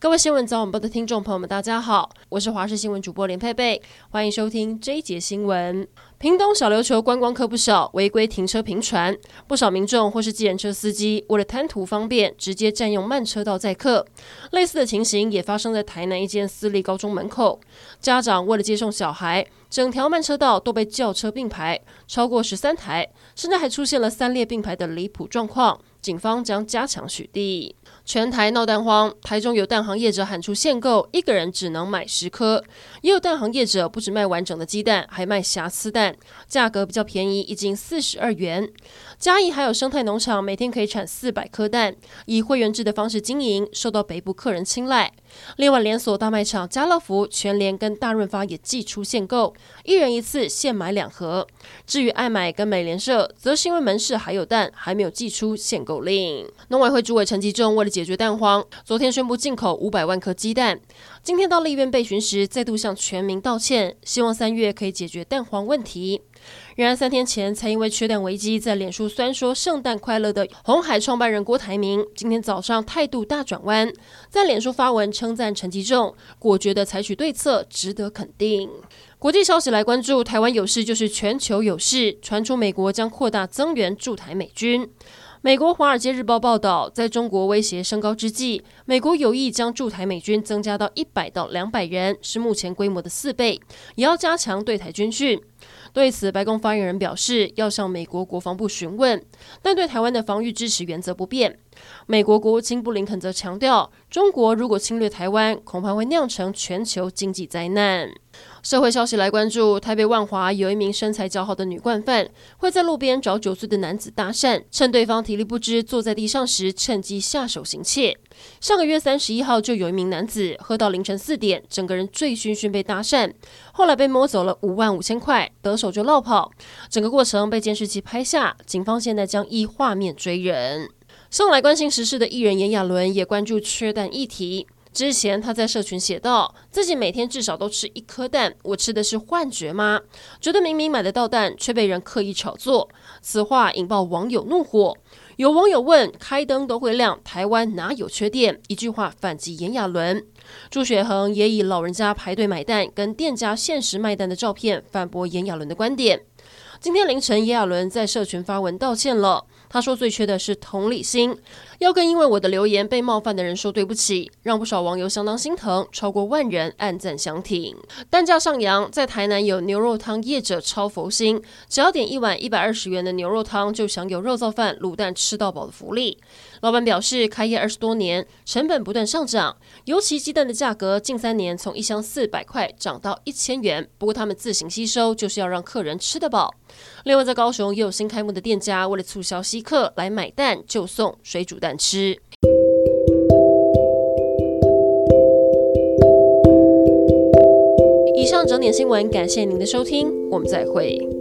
各位新闻早晚报的听众朋友们，大家好，我是华视新闻主播连佩佩，欢迎收听这一节新闻。屏东小琉球观光客不少，违规停车频传，不少民众或是计程车司机为了贪图方便，直接占用慢车道载客。类似的情形也发生在台南一间私立高中门口，家长为了接送小孩，整条慢车道都被轿车并排，超过十三台，甚至还出现了三列并排的离谱状况。警方将加强取缔。全台闹蛋荒，台中有蛋行业者喊出限购，一个人只能买十颗；也有蛋行业者不只卖完整的鸡蛋，还卖瑕疵蛋，价格比较便宜，一斤四十二元。嘉义还有生态农场，每天可以产四百颗蛋，以会员制的方式经营，受到北部客人青睐。另外，连锁大卖场家乐福、全联跟大润发也祭出限购，一人一次限买两盒。至于爱买跟美廉社，则是因为门市还有蛋，还没有祭出限购令。农委会主委陈吉仲为了解决蛋荒，昨天宣布进口五百万颗鸡蛋。今天到立院备询时，再度向全民道歉，希望三月可以解决蛋荒问题。然而三天前才因为缺蛋危机在脸书酸说“圣诞快乐”的红海创办人郭台铭，今天早上态度大转弯，在脸书发文称赞陈吉仲果决地采取对策，值得肯定。国际消息来关注，台湾有事就是全球有事，传出美国将扩大增援驻台美军。美国《华尔街日报》报道，在中国威胁升高之际，美国有意将驻台美军增加到一百到两百人，是目前规模的四倍，也要加强对台军训。对此，白宫发言人表示要向美国国防部询问，但对台湾的防御支持原则不变。美国国务卿布林肯则强调，中国如果侵略台湾，恐怕会酿成全球经济灾难。社会消息来关注，台北万华有一名身材姣好的女惯犯，会在路边找九岁的男子搭讪，趁对方体力不支坐在地上时，趁机下手行窃。上个月三十一号，就有一名男子喝到凌晨四点，整个人醉醺醺被搭讪，后来被摸走了五万五千块，得手就落跑。整个过程被监视器拍下，警方现在将依画面追人。上来关心时事的艺人炎亚纶也关注缺蛋议题。之前他在社群写道，自己每天至少都吃一颗蛋，我吃的是幻觉吗？觉得明明买得到蛋，却被人刻意炒作。此话引爆网友怒火。有网友问：开灯都会亮，台湾哪有缺电？一句话反击炎亚纶。朱雪恒也以老人家排队买蛋跟店家限时卖蛋的照片反驳炎亚纶的观点。今天凌晨，炎亚纶在社群发文道歉了。他说：“最缺的是同理心，要跟因为我的留言被冒犯的人说对不起，让不少网友相当心疼，超过万人暗赞相挺。蛋价上扬，在台南有牛肉汤业者超佛心，只要点一碗一百二十元的牛肉汤，就享有肉燥饭、卤蛋吃到饱的福利。老板表示，开业二十多年，成本不断上涨，尤其鸡蛋的价格近三年从一箱四百块涨到一千元。不过他们自行吸收，就是要让客人吃得饱。另外，在高雄也有新开幕的店家，为了促销吸客来买蛋，就送水煮蛋吃。以上整点新闻，感谢您的收听，我们再会。